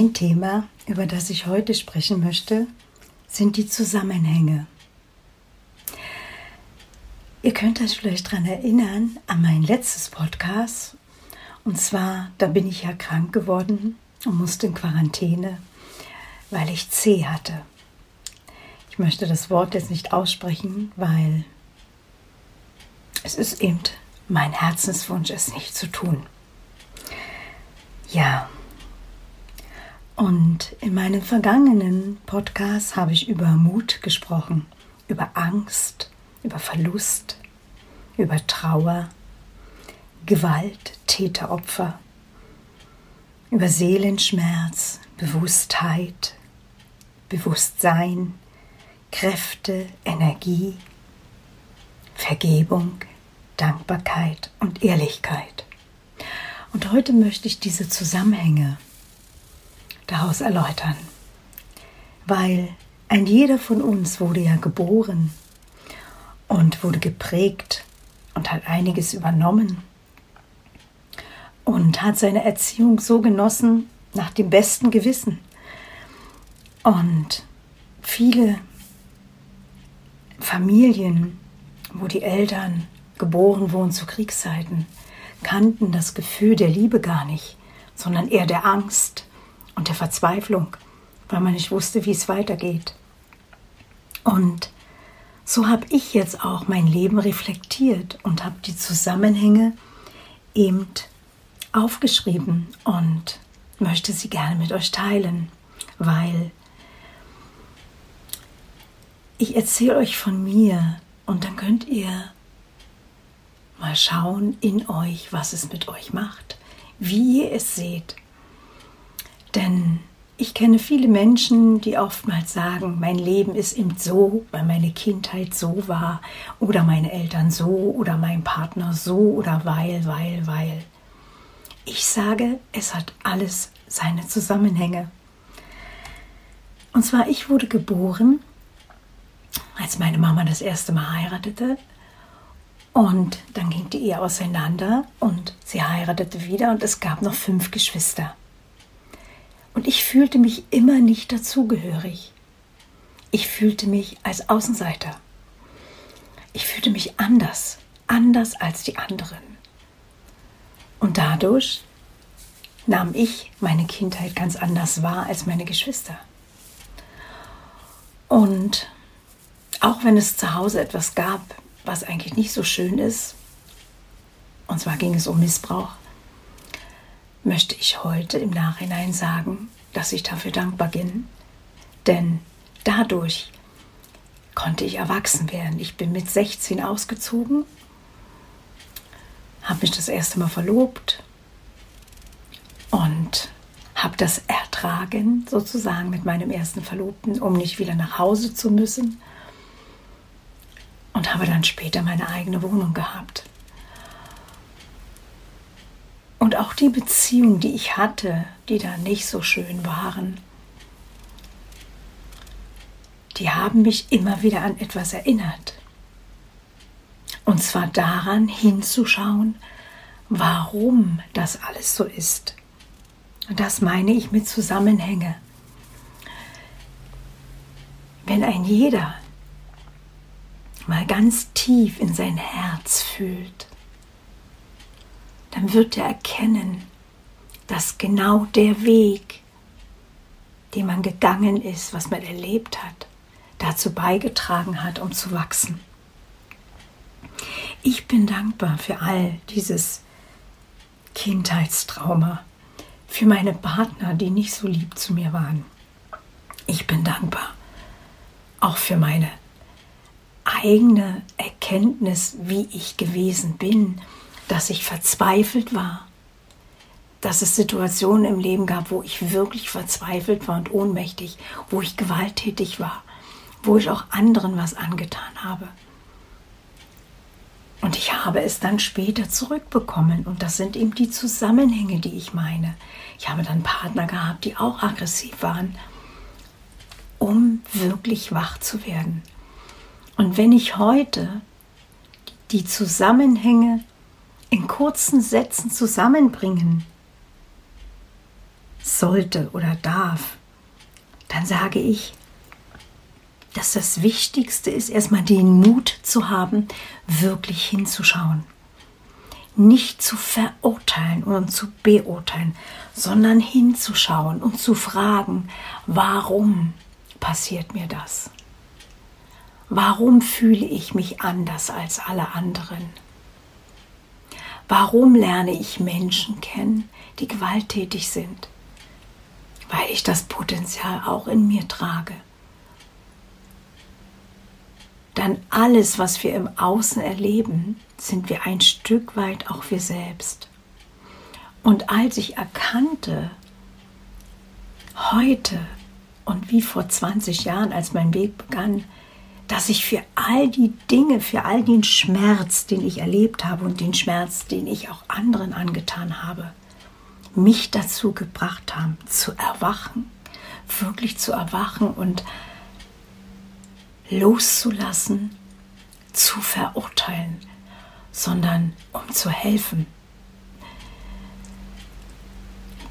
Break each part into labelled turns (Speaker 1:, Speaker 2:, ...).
Speaker 1: Mein Thema, über das ich heute sprechen möchte, sind die Zusammenhänge. Ihr könnt euch vielleicht daran erinnern an mein letztes Podcast. Und zwar, da bin ich ja krank geworden und musste in Quarantäne, weil ich C hatte. Ich möchte das Wort jetzt nicht aussprechen, weil es ist eben mein Herzenswunsch, es nicht zu tun. Ja, und in meinen vergangenen Podcasts habe ich über Mut gesprochen, über Angst, über Verlust, über Trauer, Gewalt, Täter, Opfer, über Seelenschmerz, Bewusstheit, Bewusstsein, Kräfte, Energie, Vergebung, Dankbarkeit und Ehrlichkeit. Und heute möchte ich diese Zusammenhänge daraus erläutern. Weil ein jeder von uns wurde ja geboren und wurde geprägt und hat einiges übernommen und hat seine Erziehung so genossen nach dem besten Gewissen. Und viele Familien, wo die Eltern geboren wurden zu Kriegszeiten, kannten das Gefühl der Liebe gar nicht, sondern eher der Angst und der Verzweiflung, weil man nicht wusste, wie es weitergeht. Und so habe ich jetzt auch mein Leben reflektiert und habe die Zusammenhänge eben aufgeschrieben und möchte sie gerne mit euch teilen, weil ich erzähle euch von mir und dann könnt ihr mal schauen in euch, was es mit euch macht, wie ihr es seht denn ich kenne viele Menschen, die oftmals sagen, mein Leben ist eben so, weil meine Kindheit so war oder meine Eltern so oder mein Partner so oder weil, weil, weil. Ich sage, es hat alles seine Zusammenhänge. Und zwar, ich wurde geboren, als meine Mama das erste Mal heiratete. Und dann ging die Ehe auseinander und sie heiratete wieder und es gab noch fünf Geschwister. Und ich fühlte mich immer nicht dazugehörig. Ich fühlte mich als Außenseiter. Ich fühlte mich anders, anders als die anderen. Und dadurch nahm ich meine Kindheit ganz anders wahr als meine Geschwister. Und auch wenn es zu Hause etwas gab, was eigentlich nicht so schön ist, und zwar ging es um Missbrauch, möchte ich heute im Nachhinein sagen, dass ich dafür dankbar bin, denn dadurch konnte ich erwachsen werden. Ich bin mit 16 ausgezogen, habe mich das erste Mal verlobt und habe das ertragen, sozusagen mit meinem ersten Verlobten, um nicht wieder nach Hause zu müssen. Und habe dann später meine eigene Wohnung gehabt. Und auch die Beziehungen, die ich hatte, die da nicht so schön waren, die haben mich immer wieder an etwas erinnert. Und zwar daran hinzuschauen, warum das alles so ist. Und das meine ich mit Zusammenhänge. Wenn ein jeder mal ganz tief in sein Herz fühlt, dann wird er erkennen, dass genau der Weg, den man gegangen ist, was man erlebt hat, dazu beigetragen hat, um zu wachsen. Ich bin dankbar für all dieses Kindheitstrauma, für meine Partner, die nicht so lieb zu mir waren. Ich bin dankbar auch für meine eigene Erkenntnis, wie ich gewesen bin, dass ich verzweifelt war, dass es Situationen im Leben gab, wo ich wirklich verzweifelt war und ohnmächtig, wo ich gewalttätig war, wo ich auch anderen was angetan habe. Und ich habe es dann später zurückbekommen. Und das sind eben die Zusammenhänge, die ich meine. Ich habe dann Partner gehabt, die auch aggressiv waren, um wirklich wach zu werden. Und wenn ich heute die Zusammenhänge in kurzen Sätzen zusammenbringen sollte oder darf, dann sage ich, dass das Wichtigste ist, erstmal den Mut zu haben, wirklich hinzuschauen. Nicht zu verurteilen und zu beurteilen, sondern hinzuschauen und zu fragen, warum passiert mir das? Warum fühle ich mich anders als alle anderen? Warum lerne ich Menschen kennen, die gewalttätig sind? Weil ich das Potenzial auch in mir trage dann alles, was wir im Außen erleben, sind wir ein Stück weit auch wir selbst. Und als ich erkannte, heute und wie vor 20 Jahren, als mein Weg begann, dass ich für all die Dinge, für all den Schmerz, den ich erlebt habe und den Schmerz, den ich auch anderen angetan habe, mich dazu gebracht haben, zu erwachen, wirklich zu erwachen und loszulassen, zu verurteilen, sondern um zu helfen.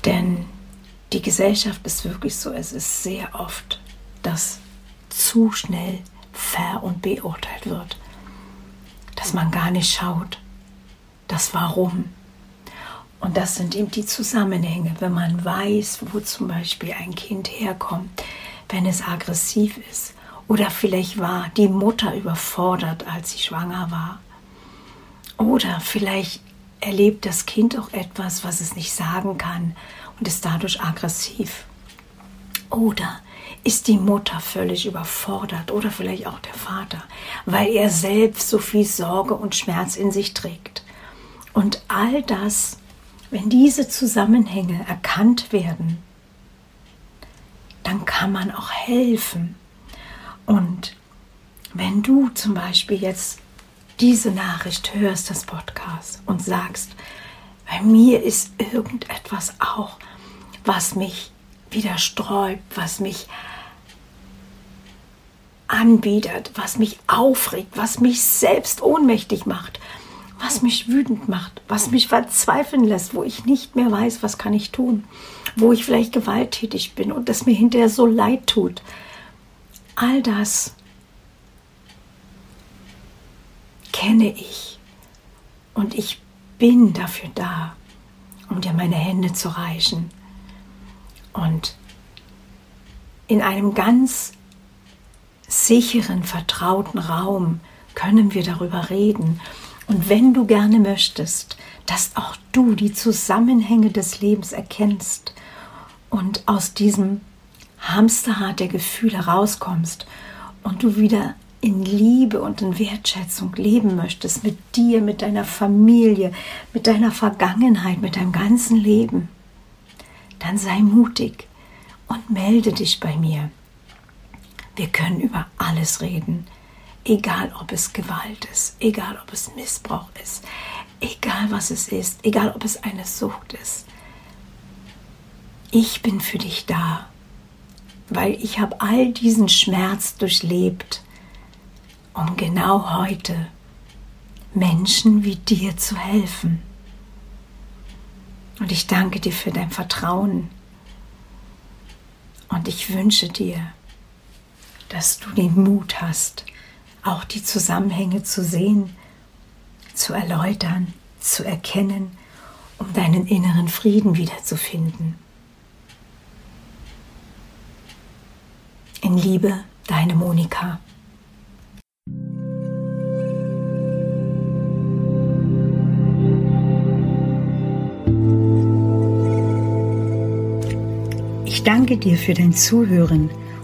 Speaker 1: Denn die Gesellschaft ist wirklich so, es ist sehr oft, dass zu schnell ver- und beurteilt wird, dass man gar nicht schaut, das Warum. Und das sind eben die Zusammenhänge, wenn man weiß, wo zum Beispiel ein Kind herkommt, wenn es aggressiv ist oder vielleicht war die Mutter überfordert, als sie schwanger war. Oder vielleicht erlebt das Kind auch etwas, was es nicht sagen kann und ist dadurch aggressiv. Oder ist die Mutter völlig überfordert oder vielleicht auch der Vater, weil er selbst so viel Sorge und Schmerz in sich trägt. Und all das, wenn diese Zusammenhänge erkannt werden, dann kann man auch helfen und wenn du zum Beispiel jetzt diese Nachricht hörst, das Podcast, und sagst, bei mir ist irgendetwas auch, was mich wieder sträubt, was mich anbietet, was mich aufregt, was mich selbst ohnmächtig macht, was mich wütend macht, was mich verzweifeln lässt, wo ich nicht mehr weiß, was kann ich tun, wo ich vielleicht gewalttätig bin und das mir hinterher so leid tut, all das kenne ich und ich bin dafür da, um dir meine Hände zu reichen. Und in einem ganz sicheren, vertrauten Raum können wir darüber reden. Und wenn du gerne möchtest, dass auch du die Zusammenhänge des Lebens erkennst und aus diesem Hamsterrad der Gefühle rauskommst und du wieder in Liebe und in Wertschätzung leben möchtest, mit dir, mit deiner Familie, mit deiner Vergangenheit, mit deinem ganzen Leben, dann sei mutig und melde dich bei mir. Wir können über alles reden, egal ob es Gewalt ist, egal ob es Missbrauch ist, egal was es ist, egal ob es eine Sucht ist. Ich bin für dich da weil ich habe all diesen Schmerz durchlebt, um genau heute Menschen wie dir zu helfen. Und ich danke dir für dein Vertrauen. Und ich wünsche dir, dass du den Mut hast, auch die Zusammenhänge zu sehen, zu erläutern, zu erkennen um deinen inneren Frieden wiederzufinden. In Liebe, deine Monika. Ich danke dir für dein Zuhören